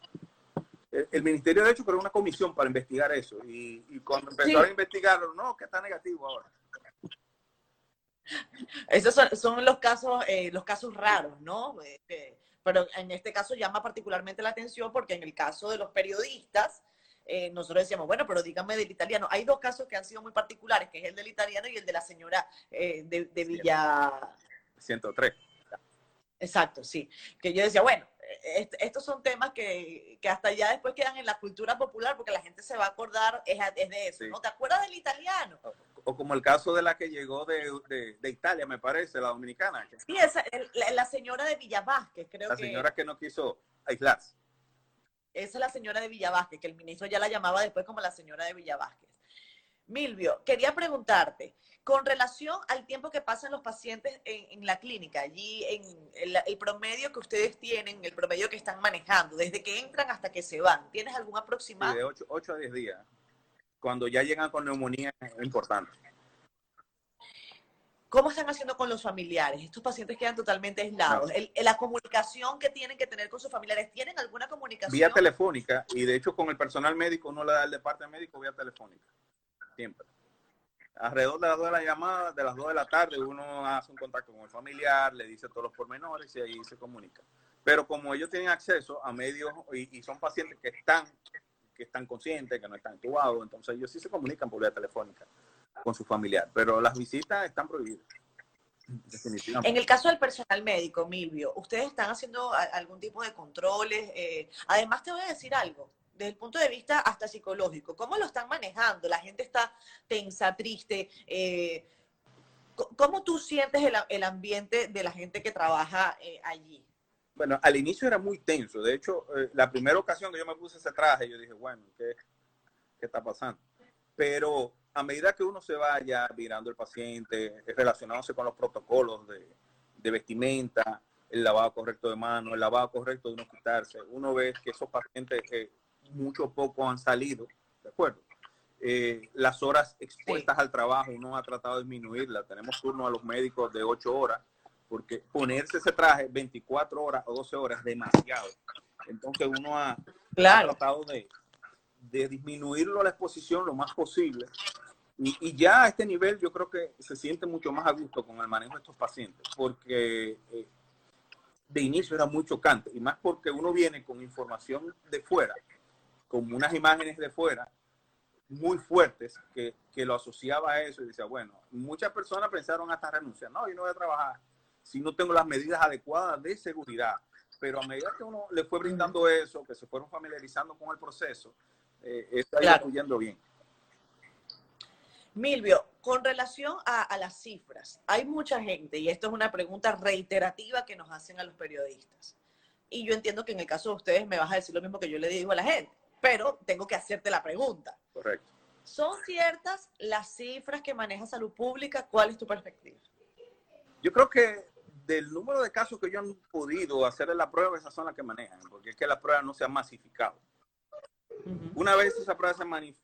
El, Ministerio de hecho creó una comisión para investigar eso y, cuando empezaron a investigarlo, no, que está negativo ahora. Esos son, los casos, eh, los casos raros, ¿no? Este, pero en este caso llama particularmente la atención porque en el caso de los periodistas, eh, nosotros decíamos, bueno, pero dígame del italiano. Hay dos casos que han sido muy particulares, que es el del italiano y el de la señora eh, de, de, Villa... 103. Exacto, sí. Que yo decía, bueno, estos son temas que, que, hasta ya después quedan en la cultura popular porque la gente se va a acordar es, de eso, ¿no? ¿Te acuerdas del italiano? O, como el caso de la que llegó de, de, Italia, me parece, la dominicana. Sí, esa, la, señora de Villa Vázquez, creo que... La señora que no quiso aislarse. Esa es la señora de Villavásquez, que el ministro ya la llamaba después como la señora de Villavásquez. Milvio, quería preguntarte, con relación al tiempo que pasan los pacientes en, la clínica, allí en el, promedio que ustedes tienen, el promedio que están manejando, desde que entran hasta que se van, ¿tienes algún aproximado? de 8, a 10 días, cuando ya llegan con neumonía importante. ¿Cómo están haciendo con los familiares? Estos pacientes quedan totalmente aislados. la comunicación que tienen que tener con sus familiares, ¿tienen alguna comunicación? Vía telefónica, y de hecho con el personal médico uno le da el departamento médico vía telefónica, siempre. Alrededor de las 2 de la llamada, de las 2 de la tarde, uno hace un contacto con el familiar, le dice todos los pormenores y ahí se comunica. Pero como ellos tienen acceso a medios y, son pacientes que están, que están conscientes, que no están entubados, entonces ellos sí se comunican por vía telefónica con su familiar, pero las visitas están prohibidas. En el caso del personal médico, Milvio, ¿ustedes están haciendo algún tipo de controles? Eh, además, te voy a decir algo, desde el punto de vista hasta psicológico, ¿cómo lo están manejando? La gente está tensa, triste. Eh, ¿Cómo tú sientes el, ambiente de la gente que trabaja eh, allí? Bueno, al inicio era muy tenso. De hecho, la primera ocasión que yo me puse ese traje, yo dije, bueno, ¿qué, qué está pasando? Pero a medida que uno se vaya mirando el paciente, relacionándose con los protocolos de, vestimenta, el lavado correcto de manos, el lavado correcto de no quitarse, uno ve que esos pacientes que mucho poco han salido, ¿de acuerdo? Eh, las horas expuestas al trabajo, uno ha tratado de disminuirlas. Tenemos turno a los médicos de 8 horas, porque ponerse ese traje 24 horas o 12 horas es demasiado. Entonces uno ha, ha tratado de, de disminuirlo a la exposición lo más posible. Y, ya a este nivel yo creo que se siente mucho más a gusto con el manejo de estos pacientes, porque eh, de inicio era muy chocante, y más porque uno viene con información de fuera, con unas imágenes de fuera muy fuertes que, que lo asociaba a eso y decía, bueno, muchas personas pensaron hasta renunciar, no, yo no voy a trabajar si no tengo las medidas adecuadas de seguridad. Pero a medida que uno le fue brindando eso, que se fueron familiarizando con el proceso, eh, está claro. bien. Milvio, con relación a, las cifras, hay mucha gente, y esto es una pregunta reiterativa que nos hacen a los periodistas. Y yo entiendo que en el caso de ustedes me vas a decir lo mismo que yo le digo a la gente, pero tengo que hacerte la pregunta. Correcto. ¿Son ciertas las cifras que maneja salud pública? ¿Cuál es tu perspectiva? Yo creo que del número de casos que yo han podido hacer la prueba, esas son las que manejan, porque es que la prueba no se ha masificado. Una vez esa prueba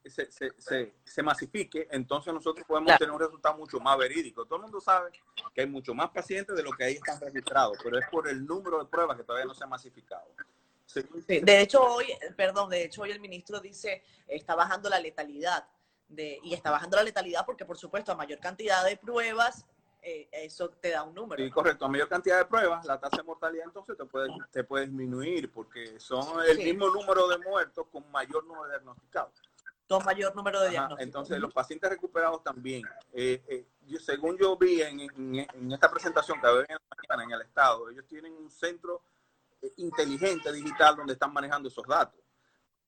se, se, se, masifique, entonces nosotros podemos tener un resultado mucho más verídico. Todo el mundo sabe que hay mucho más pacientes de lo que ahí están registrados, pero es por el número de pruebas que todavía no se ha masificado. de hecho, hoy, perdón, de hecho hoy el ministro dice, está bajando la letalidad de, y está bajando la letalidad porque, por supuesto, a mayor cantidad de pruebas, eh, eso te da un número. Sí, correcto. A mayor cantidad de pruebas, la tasa de mortalidad entonces te puede, te puede disminuir porque son el mismo número de muertos con mayor número de diagnosticados. Con mayor número de diagnósticos. Entonces, los pacientes recuperados también. Eh, eh, según yo vi en, en, esta presentación que había en la mañana en el Estado, ellos tienen un centro inteligente digital donde están manejando esos datos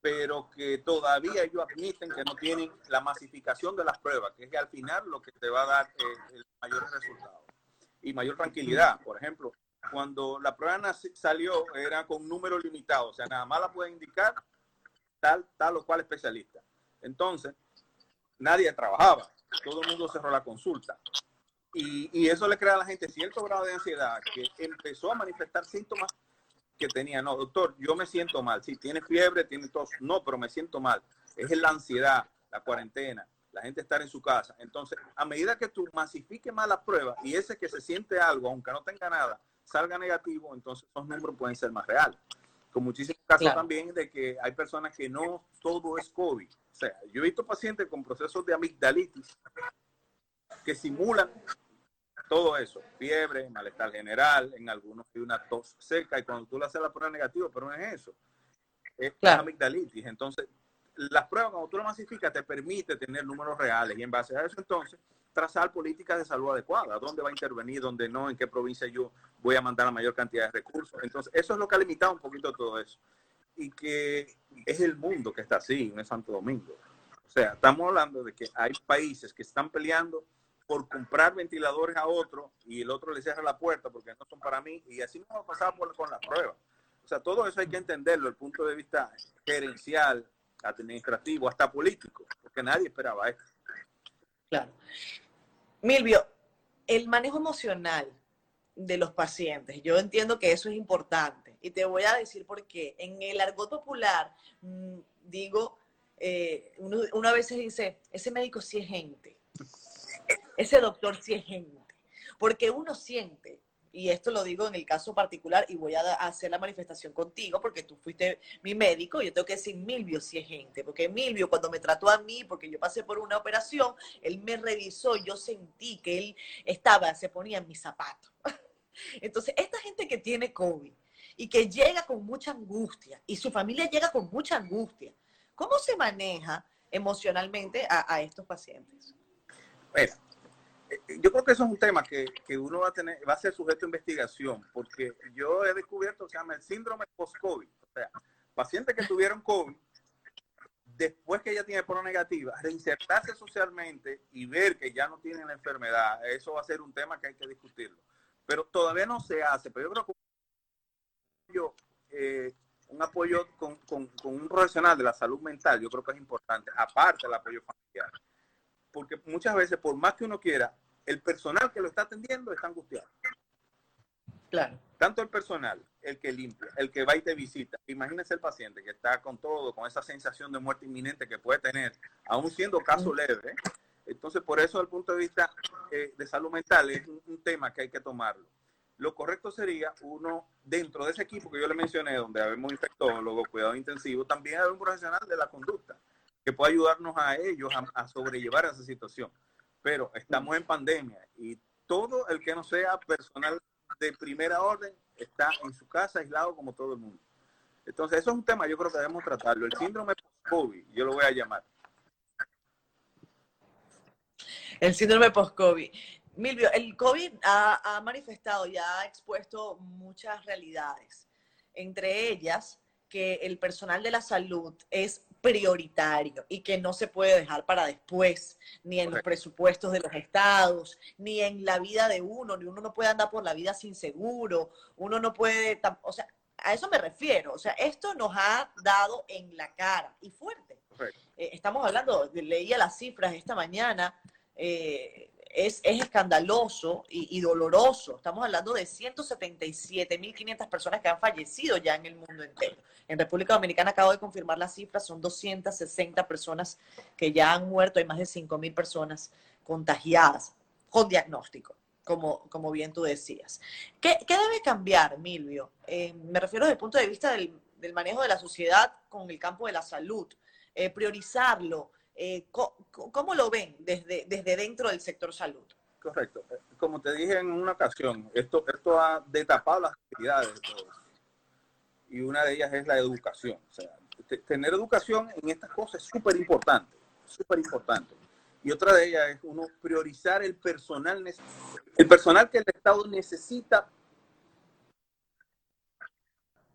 pero que todavía ellos admiten que no tienen la masificación de las pruebas, que es al final lo que te va a dar eh, el mayor resultado y mayor tranquilidad. Por ejemplo, cuando la prueba salió era con número limitado, o sea, nada más la puede indicar tal, tal o cual especialista. Entonces, nadie trabajaba, todo el mundo cerró la consulta. Y, y eso le crea a la gente cierto grado de ansiedad que empezó a manifestar síntomas que tenía, no, doctor, yo me siento mal. Si tiene fiebre, tiene tos, no, pero me siento mal. Es la ansiedad, la cuarentena, la gente estar en su casa. Entonces, a medida que tú masifiques más las pruebas y ese que se siente algo, aunque no tenga nada, salga negativo, entonces esos números pueden ser más reales. Con muchísimos casos también de que hay personas que no todo es COVID. O sea, yo he visto pacientes con procesos de amigdalitis que simulan todo eso, fiebre, malestar general, en algunos hay una tos seca y cuando tú le haces la prueba negativa, pero no es eso, es la amigdalitis. Entonces, las pruebas cuando tú lo masificas te permite tener números reales y en base a eso entonces trazar políticas de salud adecuadas, dónde va a intervenir, dónde no, en qué provincia yo voy a mandar la mayor cantidad de recursos. Entonces, eso es lo que ha limitado un poquito todo eso. Y que es el mundo que está así, no es Santo Domingo. O sea, estamos hablando de que hay países que están peleando por comprar ventiladores a otro y el otro le cierra la puerta porque no son para mí y así no va a pasar por, con la prueba. O sea, todo eso hay que entenderlo el punto de vista gerencial, administrativo, hasta político, porque nadie esperaba esto. Claro. Milvio, el manejo emocional de los pacientes, yo entiendo que eso es importante y te voy a decir por qué. En el argot popular, mm, digo, eh, uno, uno a veces dice, ese médico sí es gente ese doctor sí es gente, porque uno siente, y esto lo digo en el caso particular, y voy a hacer la manifestación contigo, porque tú fuiste mi médico, yo tengo que decir, Milvio sí es gente, porque Milvio cuando me trató a mí, porque yo pasé por una operación, él me revisó, yo sentí que él estaba, se ponía en mis zapatos. Entonces, esta gente que tiene COVID y que llega con mucha angustia, y su familia llega con mucha angustia, ¿cómo se maneja emocionalmente a, a estos pacientes? Bueno, eh, yo creo que eso es un tema que, que, uno va a tener, va a ser sujeto a investigación, porque yo he descubierto que se llama el síndrome post-COVID. O sea, pacientes que tuvieron COVID, después que ya tiene prueba negativa, reinsertarse socialmente y ver que ya no tienen la enfermedad, eso va a ser un tema que hay que discutirlo. Pero todavía no se hace, pero yo creo que eh, un apoyo con, con, con un profesional de la salud mental, yo creo que es importante, aparte del apoyo familiar porque muchas veces, por más que uno quiera, el personal que lo está atendiendo está angustiado. Claro. Tanto el personal, el que limpia, el que va y te visita. Imagínese el paciente que está con todo, con esa sensación de muerte inminente que puede tener, aún siendo caso leve. Entonces, por eso, desde el punto de vista eh, de salud mental, es un, un, tema que hay que tomarlo. Lo correcto sería uno, dentro de ese equipo que yo le mencioné, donde habemos infectólogos, cuidado intensivo, también hay un profesional de la conducta que pueda ayudarnos a ellos a, sobrellevar esa situación. Pero estamos en pandemia y todo el que no sea personal de primera orden está en su casa aislado como todo el mundo. Entonces, eso es un tema, yo creo que debemos tratarlo. El síndrome post-COVID, yo lo voy a llamar. El síndrome post-COVID. Milvio, el COVID ha, ha, manifestado y ha expuesto muchas realidades, entre ellas que el personal de la salud es prioritario y que no se puede dejar para después, ni en los presupuestos de los estados, ni en la vida de uno, ni uno no puede andar por la vida sin seguro, uno no puede, o sea, a eso me refiero, o sea, esto nos ha dado en la cara y fuerte. Eh, estamos hablando, leía las cifras esta mañana, eh, es, escandaloso y, doloroso. Estamos hablando de 177.500 personas que han fallecido ya en el mundo entero. En República Dominicana acabo de confirmar las cifras, son 260 personas que ya han muerto, hay más de 5.000 personas contagiadas con diagnóstico. Como, como bien tú decías. ¿Qué, debe cambiar, Milvio? Eh, me refiero desde el punto de vista del, manejo de la sociedad con el campo de la salud, eh, priorizarlo, Eh, ¿cómo, lo ven desde, desde dentro del sector salud? Correcto. Como te dije en una ocasión, esto, esto ha detapado las actividades de todos. Y una de ellas es la educación. O sea, tener educación en estas cosas es súper importante, súper importante. Y otra de ellas es uno priorizar el personal, el personal que el Estado necesita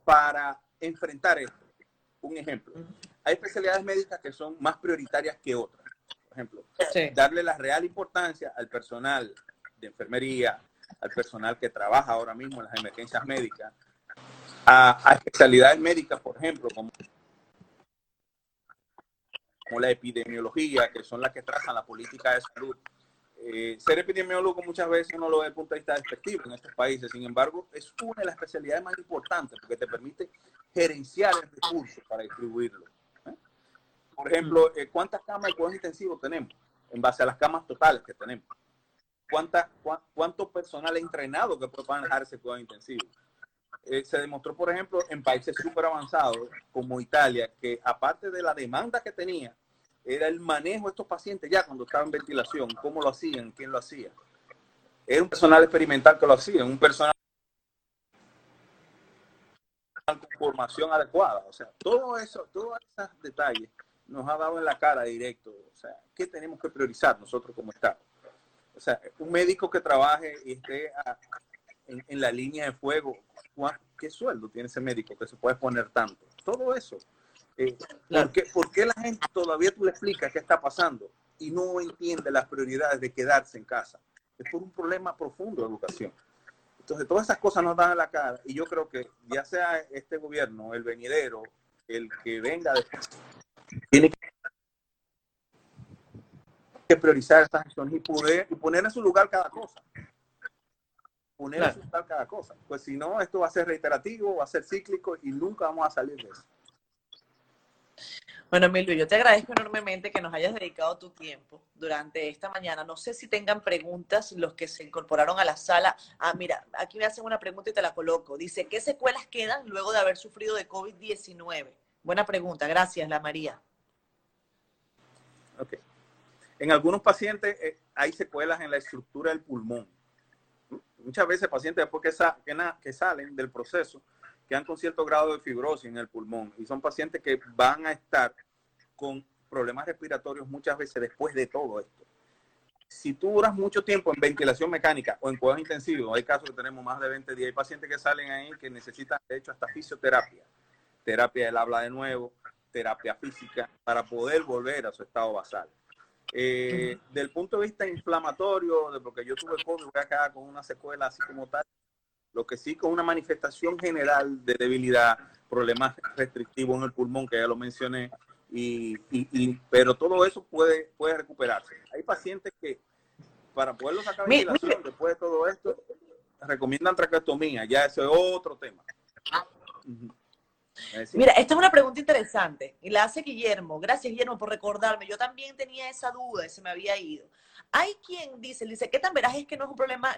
para enfrentar esto. Un ejemplo, hay especialidades médicas que son más prioritarias que otras. Por ejemplo, darle la real importancia al personal de enfermería, al personal que trabaja ahora mismo en las emergencias médicas, a, a especialidades médicas, por ejemplo, como como la epidemiología, que son las que trazan la política de salud. Eh, ser epidemiólogo muchas veces uno lo ve desde el punto de vista despectivo en estos países, sin embargo, es una de las especialidades más importantes porque te permite gerenciar el recurso para distribuirlo. Por ejemplo, eh, ¿cuántas camas de cuidados intensivos tenemos en base a las camas totales que tenemos? ¿Cuánta, ¿Cuánto personal entrenado que puede manejar ese cuidado intensivo? Eh, se demostró, por ejemplo, en países súper avanzados como Italia, que aparte de la demanda que tenía, era el manejo de estos pacientes ya cuando estaban en ventilación, cómo lo hacían, quién lo hacía. Era un personal experimental que lo hacía, un personal con formación adecuada. O sea, todo eso, todos esos detalles nos ha dado en la cara directo. O sea, ¿qué tenemos que priorizar nosotros como Estado? O sea, un médico que trabaje y esté en, la línea de fuego, ¿qué sueldo tiene ese médico que se puede poner tanto? Todo eso. Eh, ¿por, qué, la gente todavía tú le explicas qué está pasando y no entiende las prioridades de quedarse en casa? Es por un problema profundo de educación. Entonces, todas esas cosas nos dan a la cara y yo creo que ya sea este gobierno, el venidero, el que venga después, tiene que priorizar estas acciones y, poder, y poner en su lugar cada cosa poner a asustar cada cosa. Pues si no, esto va a ser reiterativo, va a ser cíclico y nunca vamos a salir de eso. Bueno, Emilio, yo te agradezco enormemente que nos hayas dedicado tu tiempo durante esta mañana. No sé si tengan preguntas los que se incorporaron a la sala. Ah, mira, aquí me hacen una pregunta y te la coloco. Dice, ¿qué secuelas quedan luego de haber sufrido de COVID-19? Buena pregunta, gracias, la María. Ok. En algunos pacientes eh, hay secuelas en la estructura del pulmón muchas veces pacientes después que, que, salen del proceso quedan con cierto grado de fibrosis en el pulmón y son pacientes que van a estar con problemas respiratorios muchas veces después de todo esto. Si tú duras mucho tiempo en ventilación mecánica o en cuidados intensivos, hay casos que tenemos más de 20 días, hay pacientes que salen ahí que necesitan, de hecho, hasta fisioterapia, terapia del habla de nuevo, terapia física, para poder volver a su estado basal. Eh, del punto de vista inflamatorio, de porque yo tuve COVID, voy a quedar con una secuela así como tal. Lo que sí con una manifestación general de debilidad, problemas restrictivos en el pulmón, que ya lo mencioné, y, pero todo eso puede, puede recuperarse. Hay pacientes que para poderlo sacar de ventilación después de todo esto, recomiendan traqueotomía, ya ese es otro tema. Mira, esta es una pregunta interesante y la hace Guillermo. Gracias, Guillermo, por recordarme. Yo también tenía esa duda y se me había ido. Hay quien dice, dice, ¿qué tan veraz es que no es un problema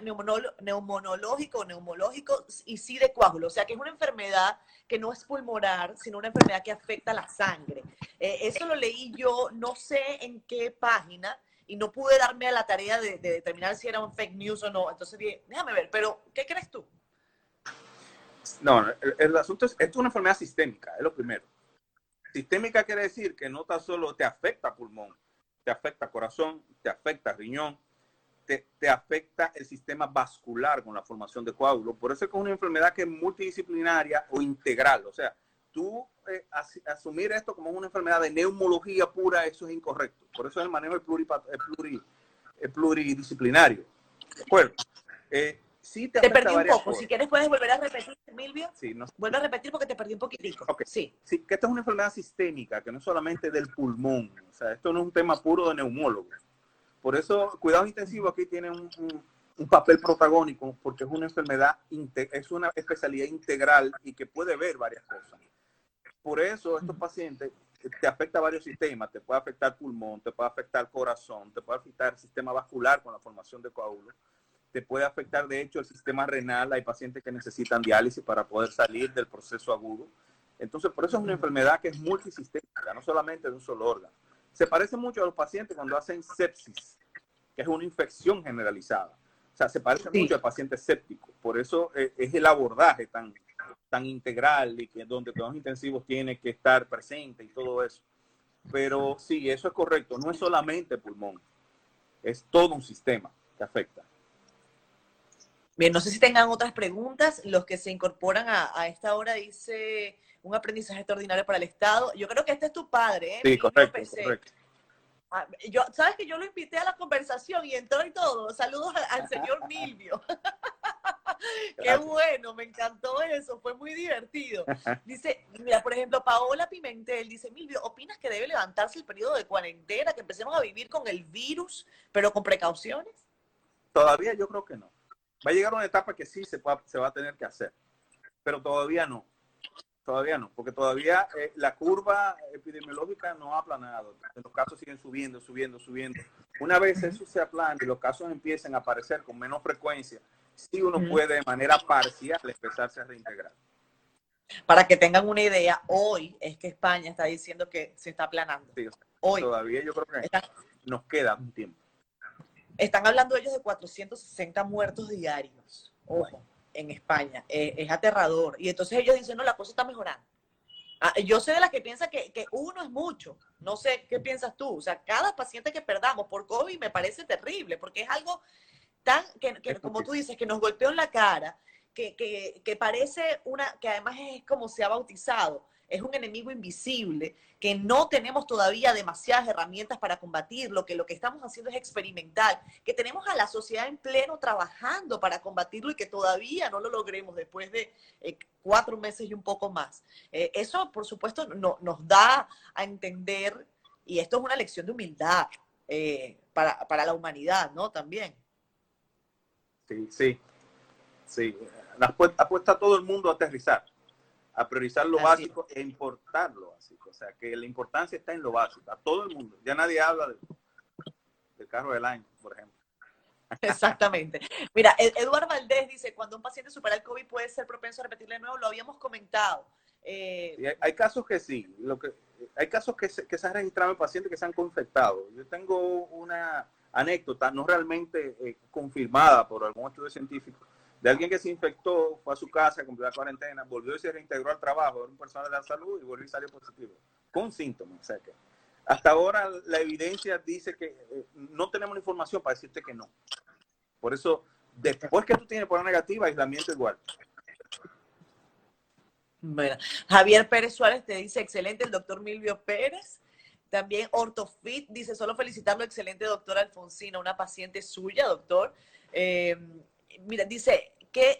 neumonológico o neumológico y sí de coágulo? O sea, que es una enfermedad que no es pulmonar, sino una enfermedad que afecta la sangre. Eh, eso lo leí yo, no sé en qué página, y no pude darme a la tarea de, de determinar si era un fake news o no. Entonces dije, déjame ver, pero ¿qué crees tú? No, el, asunto es, esto es una enfermedad sistémica, es lo primero. Sistémica quiere decir que no tan solo te afecta pulmón, te afecta corazón, te afecta riñón, te, te, afecta el sistema vascular con la formación de coágulos. Por eso es que es una enfermedad que es multidisciplinaria o integral. O sea, tú eh, asumir esto como una enfermedad de neumología pura, eso es incorrecto. Por eso el manejo es, pluridisciplinario. ¿De acuerdo? Eh, te, perdí un poco. Si quieres, puedes volver a repetir, Milvio. Sí, no. Vuelve a repetir porque te perdí un poquitico. Sí. sí, que esta es una enfermedad sistémica, que no es solamente del pulmón. O sea, esto no es un tema puro de neumólogos. Por eso, cuidados intensivos aquí tiene un, un, papel protagónico, porque es una enfermedad, es una especialidad integral y que puede ver varias cosas. Por eso, estos pacientes te afecta varios sistemas, te puede afectar pulmón, te puede afectar corazón, te puede afectar el sistema vascular con la formación de coágulos te puede afectar de hecho el sistema renal. Hay pacientes que necesitan diálisis para poder salir del proceso agudo. Entonces, por eso es una enfermedad que es multisistémica, no solamente de un solo órgano. Se parece mucho a los pacientes cuando hacen sepsis, que es una infección generalizada. O sea, se parece mucho al paciente séptico. Por eso eh, es el abordaje tan, tan integral y que donde los intensivos tiene que estar presente y todo eso. Pero sí, eso es correcto. No es solamente pulmón, es todo un sistema que afecta. Bien, no sé si tengan otras preguntas. Los que se incorporan a, esta hora dice un aprendizaje extraordinario para el Estado. Yo creo que este es tu padre, ¿eh? Sí, correcto, correcto. Ah, yo, Sabes que yo lo invité a la conversación y entró y todo. Saludos al, señor Milvio. Qué bueno, me encantó eso, fue muy divertido. Dice, mira, por ejemplo, Paola Pimentel dice, Milvio, ¿opinas que debe levantarse el periodo de cuarentena, que empecemos a vivir con el virus, pero con precauciones? Todavía yo creo que no. Va a llegar una etapa que sí se, se va a tener que hacer, pero todavía no. Todavía no, porque todavía eh, la curva epidemiológica no ha aplanado. Los casos siguen subiendo, subiendo, subiendo. Una vez eso se aplane y los casos empiecen a aparecer con menos frecuencia, sí uno puede de manera parcial empezarse a reintegrar. Para que tengan una idea, hoy es que España está diciendo que se está aplanando. hoy. Todavía yo creo que nos queda un tiempo. Están hablando ellos de 460 muertos diarios. Ojo en España. Eh, es aterrador. Y entonces ellos dicen, no, la cosa está mejorando. Ah, yo sé de las que piensan que, uno es mucho. No sé qué piensas tú. O sea, cada paciente que perdamos por COVID me parece terrible, porque es algo tan, que, como tú dices, que nos golpeó en la cara, que, que, parece una, que además es como se ha bautizado es un enemigo invisible, que no tenemos todavía demasiadas herramientas para combatirlo, que lo que estamos haciendo es experimental, que tenemos a la sociedad en pleno trabajando para combatirlo y que todavía no lo logremos después de eh, cuatro meses y un poco más. Eh, eso, por supuesto, no, nos da a entender, y esto es una lección de humildad eh, para, para la humanidad, ¿no? También. Sí, sí, sí. Apuesta todo el mundo a aterrizar a priorizar lo básico e importar lo básico. O sea, que la importancia está en lo básico, a todo el mundo. Ya nadie habla del carro del año, por ejemplo. Exactamente. Mira, Eduardo Valdés dice, cuando un paciente supera el COVID puede ser propenso a repetirle de nuevo, lo habíamos comentado. Eh, hay, casos que sí, lo que, hay casos que se, que se han registrado en pacientes que se han confectado. Yo tengo una anécdota, no realmente eh, confirmada por algún estudio científico, alguien que se infectó, fue a su casa, cumplió la cuarentena, volvió y se reintegró al trabajo, era un personal de la salud y volvió y salió positivo, con síntomas. O sea hasta ahora la evidencia dice que eh, no tenemos información para decirte que no. Por eso, después que tú tienes prueba negativa, aislamiento igual. Bueno, Javier Pérez Suárez te dice, excelente el doctor Milvio Pérez. También Ortofit dice, solo felicitarlo, excelente doctor Alfonsina, una paciente suya, doctor. Eh, mira, dice,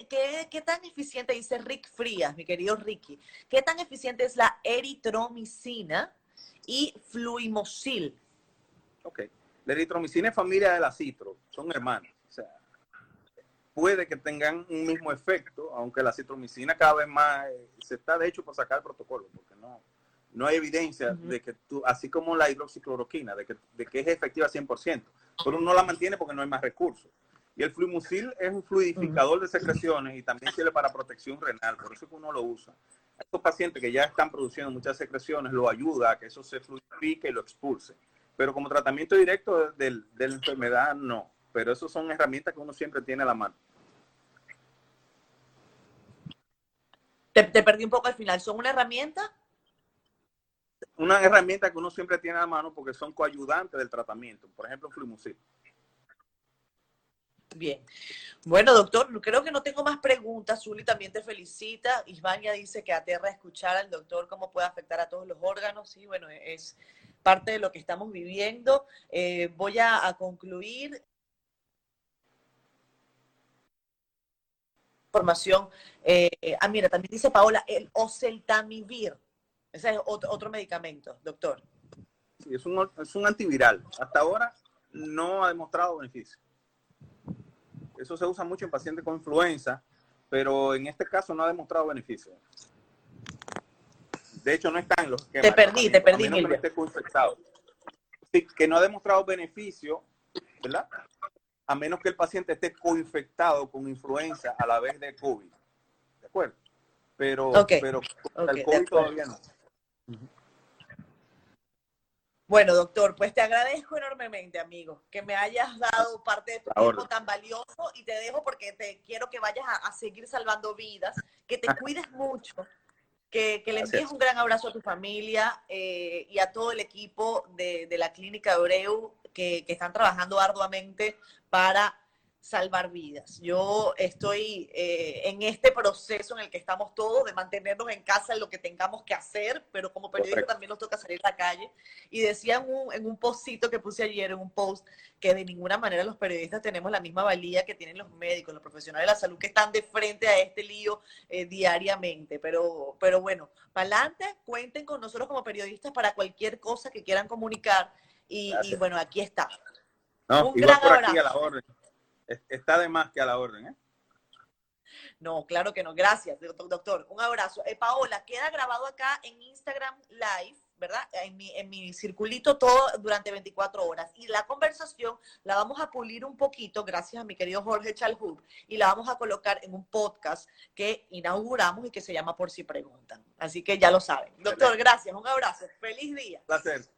¿qué, qué, tan eficiente, dice Rick Frías, mi querido Ricky, qué tan eficiente es la eritromicina y fluimosil? Ok, la eritromicina es familia de la citro, son hermanos. O sea, puede que tengan un mismo efecto, aunque la citromicina cada vez más eh, se está de hecho por sacar el protocolo, porque no, no hay evidencia de que tú, así como la hidroxicloroquina, de que, de que es efectiva 100%, pero uno la mantiene porque no hay más recursos. Y el fluimucil es un fluidificador de secreciones y también sirve para protección renal, por eso es que uno lo usa. A estos pacientes que ya están produciendo muchas secreciones, lo ayuda a que eso se fluidifique y lo expulse. Pero como tratamiento directo de, la enfermedad, no. Pero eso son herramientas que uno siempre tiene a la mano. Te, te perdí un poco al final. ¿Son una herramienta? Una herramienta que uno siempre tiene a la mano porque son coayudantes del tratamiento. Por ejemplo, fluimucil. Bien. Bueno, doctor, creo que no tengo más preguntas. Zuli también te felicita. Isbaña dice que aterra escuchar al doctor cómo puede afectar a todos los órganos. Sí, bueno, es parte de lo que estamos viviendo. Eh, voy a, concluir. Información. Eh, ah, mira, también dice Paola, el oseltamivir. Ese es otro, medicamento, doctor. Sí, es un, es un antiviral. Hasta ahora no ha demostrado beneficio. Eso se usa mucho en pacientes con influenza, pero en este caso no ha demostrado beneficio. De hecho, no está en los que Te perdí, te perdí. Sí, que no ha demostrado beneficio, ¿verdad? A menos que el paciente esté coinfectado con influenza a la vez de COVID. ¿De acuerdo? Pero, pero el COVID todavía no. Bueno, doctor, pues te agradezco enormemente, amigo, que me hayas dado parte de tu tiempo tan valioso y te dejo porque te quiero que vayas a, seguir salvando vidas, que te cuides mucho, que, le envíes un gran abrazo a tu familia eh, y a todo el equipo de, la clínica Eureu que, que están trabajando arduamente para salvar vidas. Yo estoy eh, en este proceso en el que estamos todos de mantenernos en casa en lo que tengamos que hacer, pero como periodista también nos toca salir a la calle. Y decía en un, en un postcito que puse ayer, en un post, que de ninguna manera los periodistas tenemos la misma valía que tienen los médicos, los profesionales de la salud que están de frente a este lío eh, diariamente. Pero, pero bueno, para adelante, cuenten con nosotros como periodistas para cualquier cosa que quieran comunicar. Y, bueno, aquí está. un gran abrazo está de más que a la orden, ¿eh? No, claro que no. Gracias, doctor. Un abrazo. Eh, Paola, queda grabado acá en Instagram Live, ¿verdad? En mi, en mi circulito todo durante 24 horas. Y la conversación la vamos a pulir un poquito, gracias a mi querido Jorge Chalhub, y la vamos a colocar en un podcast que inauguramos y que se llama Por si preguntan. Así que ya lo saben. Doctor, gracias. Un abrazo. Feliz día. Placer.